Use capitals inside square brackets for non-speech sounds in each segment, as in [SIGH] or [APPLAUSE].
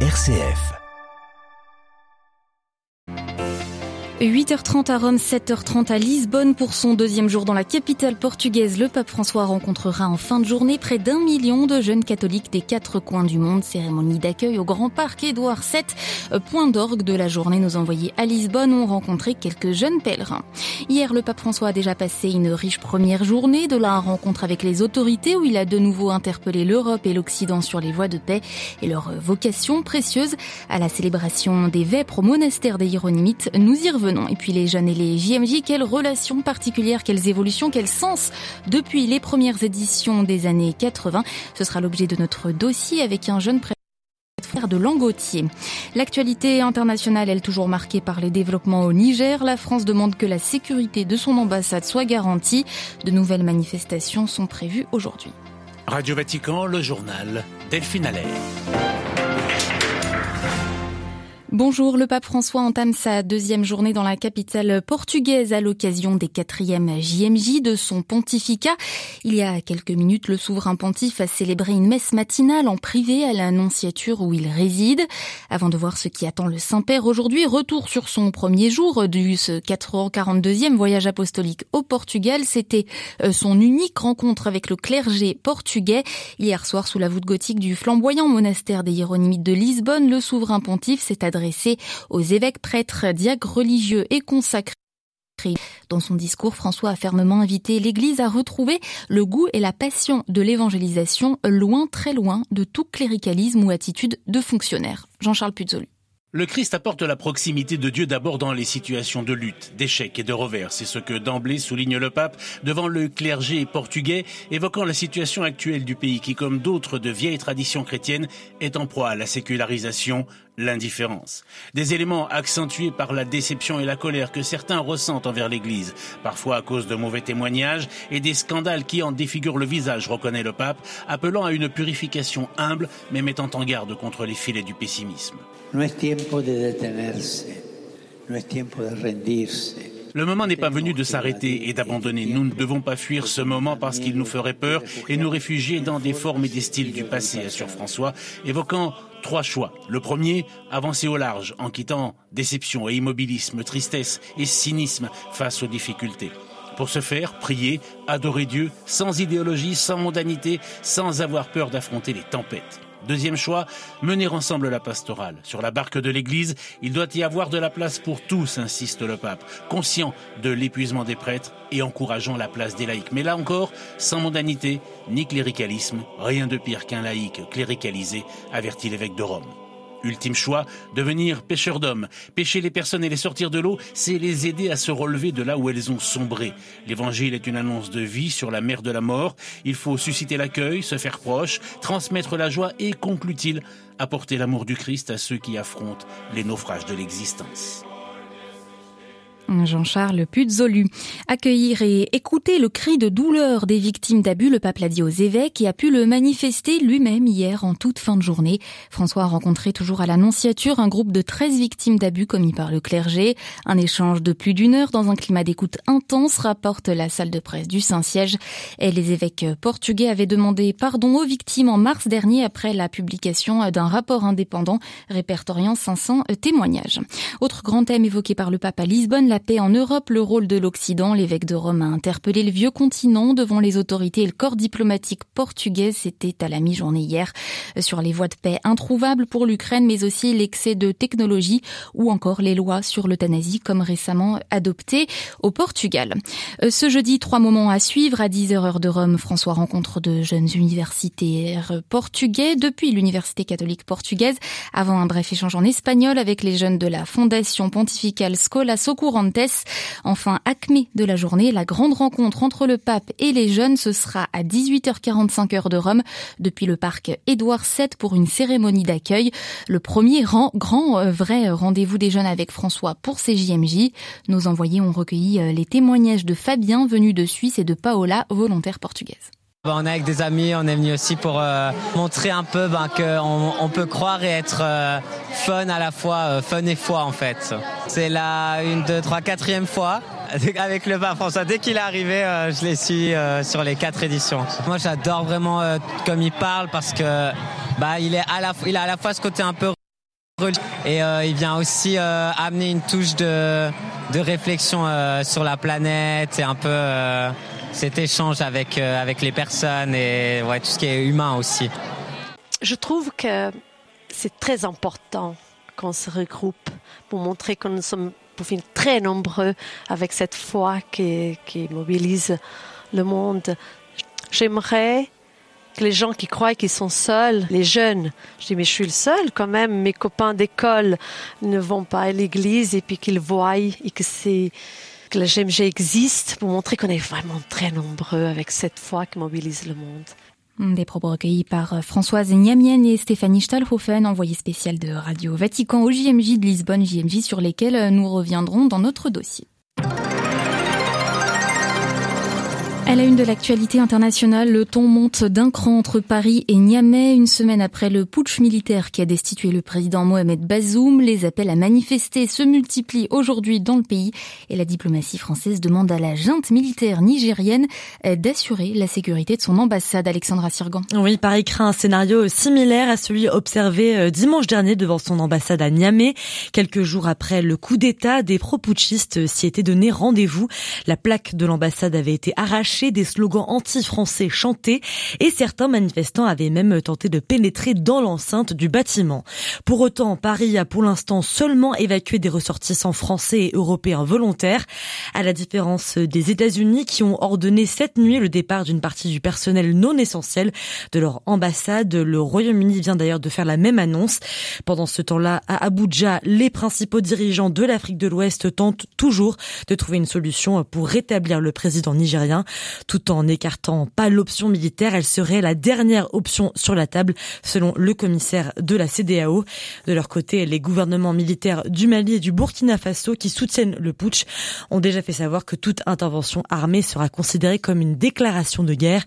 RCF. 8h30 à Rome, 7h30 à Lisbonne pour son deuxième jour dans la capitale portugaise. Le pape François rencontrera en fin de journée près d'un million de jeunes catholiques des quatre coins du monde. Cérémonie d'accueil au Grand Parc Édouard VII. Point d'orgue de la journée, nos envoyés à Lisbonne ont rencontré quelques jeunes pèlerins. Hier, le pape François a déjà passé une riche première journée de la rencontre avec les autorités où il a de nouveau interpellé l'Europe et l'Occident sur les voies de paix et leur vocation précieuse à la célébration des vêpres au monastère des Hieronymites. Nous y revenons et puis les jeunes et les JMJ, quelles relations particulières, quelles évolutions, quel sens depuis les premières éditions des années 80 Ce sera l'objet de notre dossier avec un jeune de Langotier. L'actualité internationale, elle toujours marquée par les développements au Niger. La France demande que la sécurité de son ambassade soit garantie. De nouvelles manifestations sont prévues aujourd'hui. Radio Vatican, le journal Delphine Allaire. Bonjour, le pape François entame sa deuxième journée dans la capitale portugaise à l'occasion des quatrièmes JMJ de son pontificat. Il y a quelques minutes, le souverain pontife a célébré une messe matinale en privé à l'annonciature où il réside. Avant de voir ce qui attend le Saint-Père aujourd'hui, retour sur son premier jour du 442e voyage apostolique au Portugal. C'était euh, son unique rencontre avec le clergé portugais. Hier soir, sous la voûte gothique du flamboyant monastère des Hieronymites de Lisbonne, le souverain pontife s'est adressé aux évêques, prêtres, diacres religieux et consacrés. Dans son discours, François a fermement invité l'Église à retrouver le goût et la passion de l'évangélisation, loin, très loin de tout cléricalisme ou attitude de fonctionnaire. Jean-Charles Puzolu. Le Christ apporte la proximité de Dieu d'abord dans les situations de lutte, d'échec et de revers. C'est ce que d'emblée souligne le pape devant le clergé portugais, évoquant la situation actuelle du pays qui, comme d'autres de vieilles traditions chrétiennes, est en proie à la sécularisation, l'indifférence. Des éléments accentués par la déception et la colère que certains ressentent envers l'Église, parfois à cause de mauvais témoignages et des scandales qui en défigurent le visage, reconnaît le pape, appelant à une purification humble mais mettant en garde contre les filets du pessimisme. Le moment n'est pas venu de s'arrêter et d'abandonner. Nous ne devons pas fuir ce moment parce qu'il nous ferait peur et nous réfugier dans des formes et des styles du passé, assure François, évoquant trois choix. Le premier, avancer au large en quittant déception et immobilisme, tristesse et cynisme face aux difficultés. Pour ce faire, prier, adorer Dieu, sans idéologie, sans mondanité, sans avoir peur d'affronter les tempêtes. Deuxième choix, mener ensemble la pastorale. Sur la barque de l'Église, il doit y avoir de la place pour tous, insiste le pape, conscient de l'épuisement des prêtres et encourageant la place des laïcs. Mais là encore, sans mondanité ni cléricalisme, rien de pire qu'un laïc cléricalisé, avertit l'évêque de Rome. Ultime choix, devenir pêcheur d'hommes. Pêcher les personnes et les sortir de l'eau, c'est les aider à se relever de là où elles ont sombré. L'évangile est une annonce de vie sur la mer de la mort. Il faut susciter l'accueil, se faire proche, transmettre la joie et, conclut-il, apporter l'amour du Christ à ceux qui affrontent les naufrages de l'existence. Jean-Charles Puzolu. Accueillir et écouter le cri de douleur des victimes d'abus, le pape l'a dit aux évêques et a pu le manifester lui-même hier en toute fin de journée. François a rencontré toujours à l'Annonciature un groupe de 13 victimes d'abus commis par le clergé. Un échange de plus d'une heure dans un climat d'écoute intense rapporte la salle de presse du Saint-Siège. Et les évêques portugais avaient demandé pardon aux victimes en mars dernier après la publication d'un rapport indépendant répertoriant 500 témoignages. Autre grand thème évoqué par le pape à Lisbonne, la paix en Europe, le rôle de l'Occident. L'évêque de Rome a interpellé le vieux continent devant les autorités et le corps diplomatique portugais. C'était à la mi-journée hier sur les voies de paix introuvables pour l'Ukraine, mais aussi l'excès de technologie ou encore les lois sur l'euthanasie comme récemment adoptées au Portugal. Euh, ce jeudi, trois moments à suivre. À 10h heure de Rome, François rencontre de jeunes universitaires portugais depuis l'Université catholique portugaise avant un bref échange en espagnol avec les jeunes de la Fondation pontificale Scola Socorro Enfin, acmé de la journée, la grande rencontre entre le pape et les jeunes, ce sera à 18h45 heure de Rome, depuis le parc Édouard VII pour une cérémonie d'accueil. Le premier rang, grand euh, vrai rendez-vous des jeunes avec François pour ces JMJ. Nos envoyés ont recueilli euh, les témoignages de Fabien, venu de Suisse, et de Paola, volontaire portugaise. Bah, on est avec des amis, on est venu aussi pour euh, montrer un peu ben, qu'on on peut croire et être euh, fun à la fois, euh, fun et foi en fait. C'est la une, deux, trois, quatrième fois [LAUGHS] avec le pape François. Dès qu'il est arrivé, je l'ai su sur les quatre éditions. Moi, j'adore vraiment comme il parle parce que bah il est à la, a à la fois ce côté un peu Et il vient aussi amener une touche de, réflexion sur la planète et un peu cet échange avec, euh, avec les personnes et tout ce qui est humain aussi. Je trouve que c'est très important qu'on se regroupe pour montrer que nous sommes pour finir, très nombreux avec cette foi qui, qui mobilise le monde. J'aimerais que les gens qui croient qu'ils sont seuls, les jeunes, je dis mais je suis le seul quand même, mes copains d'école ne vont pas à l'église et puis qu'ils voient et que c'est que le GMG existe pour montrer qu'on est vraiment très nombreux avec cette foi qui mobilise le monde. Des propos recueillis par Françoise Niamienne et Stéphanie Stahlhofen, envoyée spéciale de Radio Vatican au JMJ de Lisbonne, JMJ sur lesquels nous reviendrons dans notre dossier. À la une de l'actualité internationale, le ton monte d'un cran entre Paris et Niamey. Une semaine après le putsch militaire qui a destitué le président Mohamed Bazoum, les appels à manifester se multiplient aujourd'hui dans le pays et la diplomatie française demande à la junte militaire nigérienne d'assurer la sécurité de son ambassade. Alexandra Sirgan. Oui, Paris craint un scénario similaire à celui observé euh, dimanche dernier devant son ambassade à Niamey. Quelques jours après le coup d'État, des pro-putschistes s'y étaient donné rendez-vous. La plaque de l'ambassade avait été arrachée des slogans anti-français chantés et certains manifestants avaient même tenté de pénétrer dans l'enceinte du bâtiment. Pour autant, Paris a pour l'instant seulement évacué des ressortissants français et européens volontaires, à la différence des États-Unis qui ont ordonné cette nuit le départ d'une partie du personnel non essentiel de leur ambassade. Le Royaume-Uni vient d'ailleurs de faire la même annonce. Pendant ce temps-là, à Abuja, les principaux dirigeants de l'Afrique de l'Ouest tentent toujours de trouver une solution pour rétablir le président nigérien. Tout en n'écartant pas l'option militaire, elle serait la dernière option sur la table, selon le commissaire de la CDAO. De leur côté, les gouvernements militaires du Mali et du Burkina Faso qui soutiennent le putsch ont déjà fait savoir que toute intervention armée sera considérée comme une déclaration de guerre.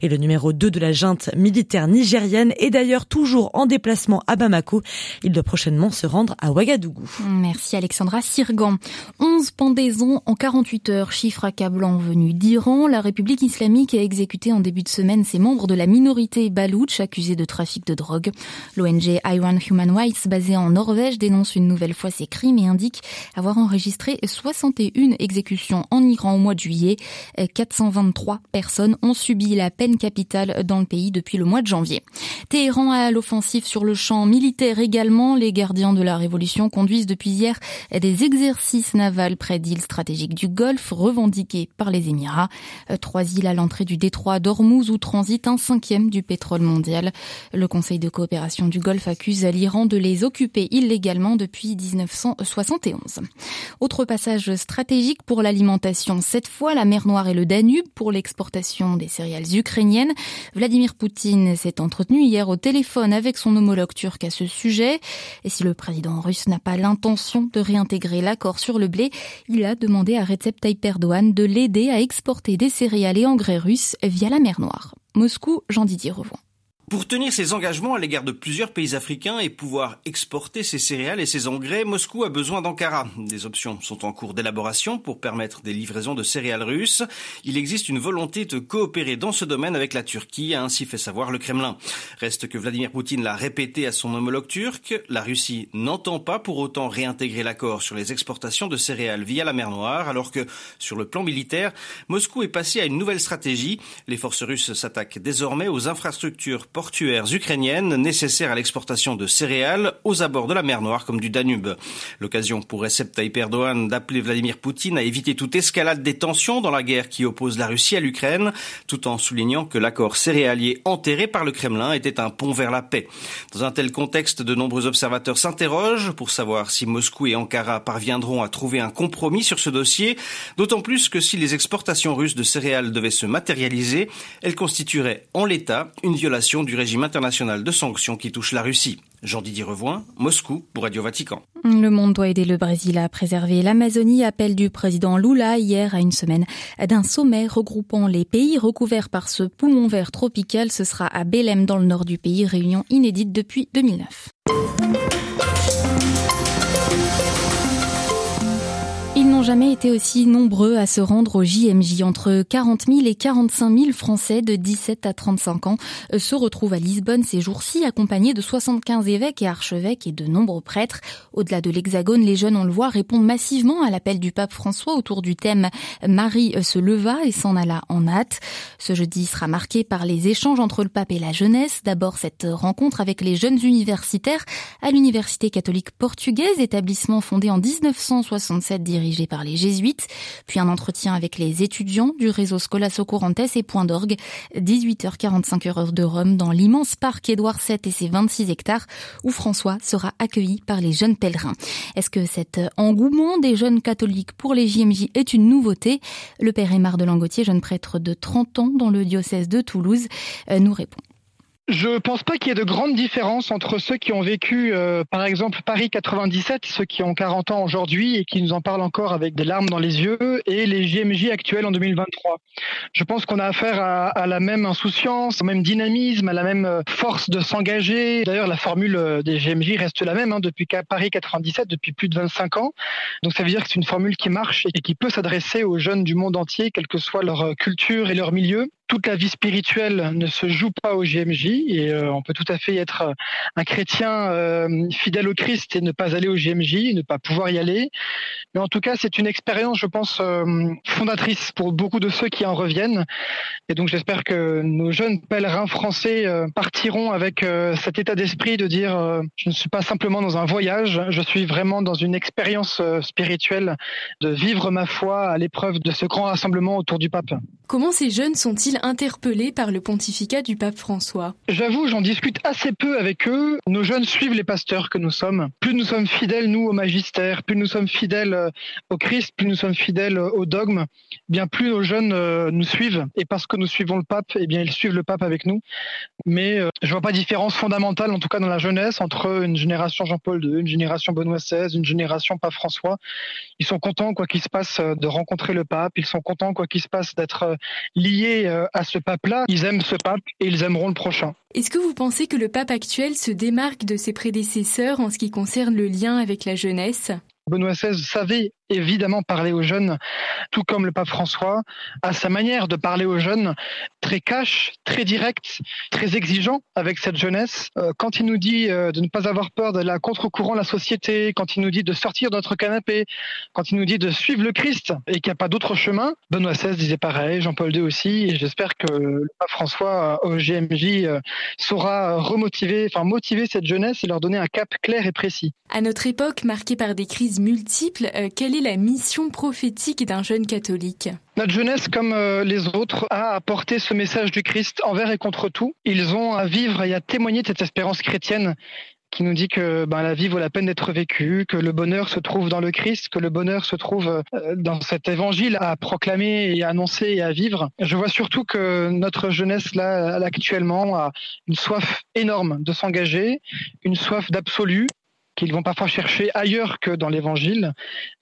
Et le numéro 2 de la junte militaire nigérienne est d'ailleurs toujours en déplacement à Bamako. Il doit prochainement se rendre à Ouagadougou. Merci Alexandra Sirgan. 11 pendaisons en 48 heures, chiffre accablant venu d'Iran. La République islamique a exécuté en début de semaine ses membres de la minorité baloutche accusés de trafic de drogue. L'ONG Iran Human Rights, basée en Norvège, dénonce une nouvelle fois ces crimes et indique avoir enregistré 61 exécutions en Iran au mois de juillet. 423 personnes ont subi la peine capitale dans le pays depuis le mois de janvier. Téhéran a l'offensive sur le champ militaire également. Les gardiens de la révolution conduisent depuis hier des exercices navals près d'îles stratégiques du Golfe revendiqués par les Émirats. Trois îles à l'entrée du détroit d'Ormuz où transite un cinquième du pétrole mondial. Le Conseil de coopération du Golfe accuse l'Iran de les occuper illégalement depuis 1971. Autre passage stratégique pour l'alimentation. Cette fois, la mer Noire et le Danube pour l'exportation des céréales ukrainiennes. Vladimir Poutine s'est entretenu hier au téléphone avec son homologue turc à ce sujet. Et si le président russe n'a pas l'intention de réintégrer l'accord sur le blé, il a demandé à Recep Tayyip Erdogan de l'aider à exporter des céréales et engrais russes via la mer Noire. Moscou, Jean-Didier Revon. Pour tenir ses engagements à l'égard de plusieurs pays africains et pouvoir exporter ses céréales et ses engrais, Moscou a besoin d'Ankara. Des options sont en cours d'élaboration pour permettre des livraisons de céréales russes. Il existe une volonté de coopérer dans ce domaine avec la Turquie, a ainsi fait savoir le Kremlin. Reste que Vladimir Poutine l'a répété à son homologue turc, la Russie n'entend pas pour autant réintégrer l'accord sur les exportations de céréales via la mer Noire, alors que sur le plan militaire, Moscou est passé à une nouvelle stratégie. Les forces russes s'attaquent désormais aux infrastructures portuaires ukrainiennes nécessaires à l'exportation de céréales aux abords de la mer Noire comme du Danube. L'occasion pour Recep Tayyip Erdogan d'appeler Vladimir Poutine à éviter toute escalade des tensions dans la guerre qui oppose la Russie à l'Ukraine, tout en soulignant que l'accord céréalier enterré par le Kremlin était un pont vers la paix. Dans un tel contexte, de nombreux observateurs s'interrogent pour savoir si Moscou et Ankara parviendront à trouver un compromis sur ce dossier, d'autant plus que si les exportations russes de céréales devaient se matérialiser, elles constitueraient en l'état une violation du régime international de sanctions qui touche la Russie. Jean-Didier Revoin, Moscou pour Radio Vatican. Le monde doit aider le Brésil à préserver l'Amazonie. Appel du président Lula hier à une semaine d'un sommet regroupant les pays recouverts par ce poumon vert tropical. Ce sera à Belém dans le nord du pays, réunion inédite depuis 2009. N'ont jamais été aussi nombreux à se rendre au JMJ. Entre 40 000 et 45 000 Français de 17 à 35 ans euh, se retrouvent à Lisbonne ces jours-ci, accompagnés de 75 évêques et archevêques et de nombreux prêtres. Au-delà de l'Hexagone, les jeunes, on le voit, répondent massivement à l'appel du pape François autour du thème Marie se leva et s'en alla en hâte. Ce jeudi sera marqué par les échanges entre le pape et la jeunesse. D'abord, cette rencontre avec les jeunes universitaires à l'Université catholique portugaise, établissement fondé en 1967 dirigé par les jésuites, puis un entretien avec les étudiants du réseau Scolasso Courantes et Point d'Orgue, 18h45 heures de Rome dans l'immense parc Édouard VII et ses 26 hectares où François sera accueilli par les jeunes pèlerins. Est-ce que cet engouement des jeunes catholiques pour les JMJ est une nouveauté? Le père Aymar de Langotier, jeune prêtre de 30 ans dans le diocèse de Toulouse, euh, nous répond. Je pense pas qu'il y ait de grandes différences entre ceux qui ont vécu, euh, par exemple, Paris 97, ceux qui ont 40 ans aujourd'hui et qui nous en parlent encore avec des larmes dans les yeux, et les JMJ actuels en 2023. Je pense qu'on a affaire à, à, la même insouciance, au même dynamisme, à la même euh, force de s'engager. D'ailleurs, la formule euh, des JMJ reste la même hein, depuis Paris 97, depuis plus de 25 ans. Donc ça veut dire que c'est une formule qui marche et qui peut s'adresser aux jeunes du monde entier, quelle que soit leur culture et leur milieu toute la vie spirituelle ne se joue pas au JMJ et euh, on peut tout à fait être euh, un chrétien euh, fidèle au Christ et ne pas aller au JMJ, ne pas pouvoir y aller. Mais en tout cas, c'est une expérience, je pense, fondatrice pour beaucoup de ceux qui en reviennent. Et donc, j'espère que nos jeunes pèlerins français partiront avec cet état d'esprit de dire je ne suis pas simplement dans un voyage, je suis vraiment dans une expérience spirituelle de vivre ma foi à l'épreuve de ce grand rassemblement autour du pape. Comment ces jeunes sont-ils interpellés par le pontificat du pape François J'avoue, j'en discute assez peu avec eux. Nos jeunes suivent les pasteurs que nous sommes. Plus nous sommes fidèles, nous, au magistère, plus nous sommes fidèles euh, au Christ, plus nous sommes fidèles euh, au dogme, bien plus nos jeunes euh, nous suivent. Et parce que nous suivons le pape, eh bien, ils suivent le pape avec nous. Mais je vois pas de différence fondamentale, en tout cas dans la jeunesse, entre une génération Jean-Paul II, une génération Benoît XVI, une génération pape François. Ils sont contents, quoi qu'il se passe, de rencontrer le pape. Ils sont contents, quoi qu'il se passe, d'être liés à ce pape-là. Ils aiment ce pape et ils aimeront le prochain. Est-ce que vous pensez que le pape actuel se démarque de ses prédécesseurs en ce qui concerne le lien avec la jeunesse? Benoît XVI savait évidemment parler aux jeunes, tout comme le pape François, à sa manière de parler aux jeunes, très cash, très direct, très exigeant avec cette jeunesse. Euh, quand il nous dit euh, de ne pas avoir peur de la contre-courant de la société, quand il nous dit de sortir de notre canapé, quand il nous dit de suivre le Christ et qu'il n'y a pas d'autre chemin, Benoît XVI disait pareil, Jean-Paul II aussi, et j'espère que le pape François euh, au GMJ saura remotiver, enfin motiver cette jeunesse et leur donner un cap clair et précis. À notre époque marquée par des crises multiples, quelle est la mission prophétique d'un jeune catholique notre jeunesse, comme euh, les autres, a apporté ce message du Christ envers et contre tout. Ils ont à vivre et à témoigner de cette espérance chrétienne qui nous dit que ben, la vie vaut la peine d'être vécue, que le bonheur se trouve dans le Christ, que le bonheur se trouve euh, dans cet évangile à proclamer et à annoncer et à vivre. Je vois surtout que notre jeunesse là, actuellement a une soif énorme de s'engager, une soif d'absolu, qu'ils vont parfois chercher ailleurs que dans l'évangile.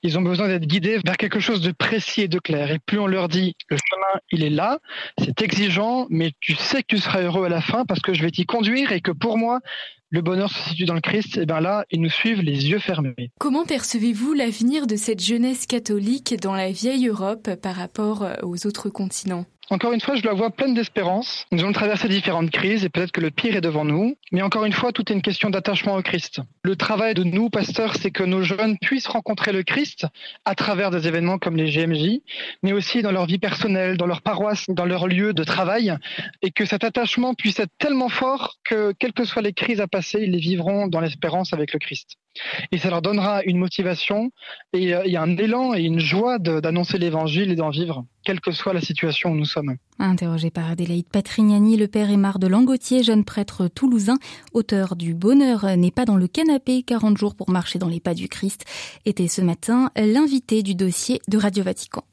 Ils ont besoin d'être guidés vers quelque chose de précis et de clair. Et plus on leur dit, le chemin, il est là, c'est exigeant, mais tu sais que tu seras heureux à la fin parce que je vais t'y conduire et que pour moi, le bonheur se situe dans le Christ, et bien là, ils nous suivent les yeux fermés. Comment percevez-vous l'avenir de cette jeunesse catholique dans la vieille Europe par rapport aux autres continents? Encore une fois, je la vois pleine d'espérance. Nous allons traverser différentes crises et peut-être que le pire est devant nous. Mais encore une fois, tout est une question d'attachement au Christ. Le travail de nous, pasteurs, c'est que nos jeunes puissent rencontrer le Christ à travers des événements comme les GMJ, mais aussi dans leur vie personnelle, dans leur paroisse, dans leur lieu de travail, et que cet attachement puisse être tellement fort que, quelles que soient les crises à passer, ils les vivront dans l'espérance avec le Christ. Et ça leur donnera une motivation et euh, a un élan et une joie d'annoncer l'évangile et d'en vivre, quelle que soit la situation où nous sommes. Interrogé par Adélaïde Patrignani, le père Aymar de Langotier, jeune prêtre toulousain, auteur du Bonheur n'est pas dans le canapé, 40 jours pour marcher dans les pas du Christ, était ce matin l'invité du dossier de Radio Vatican.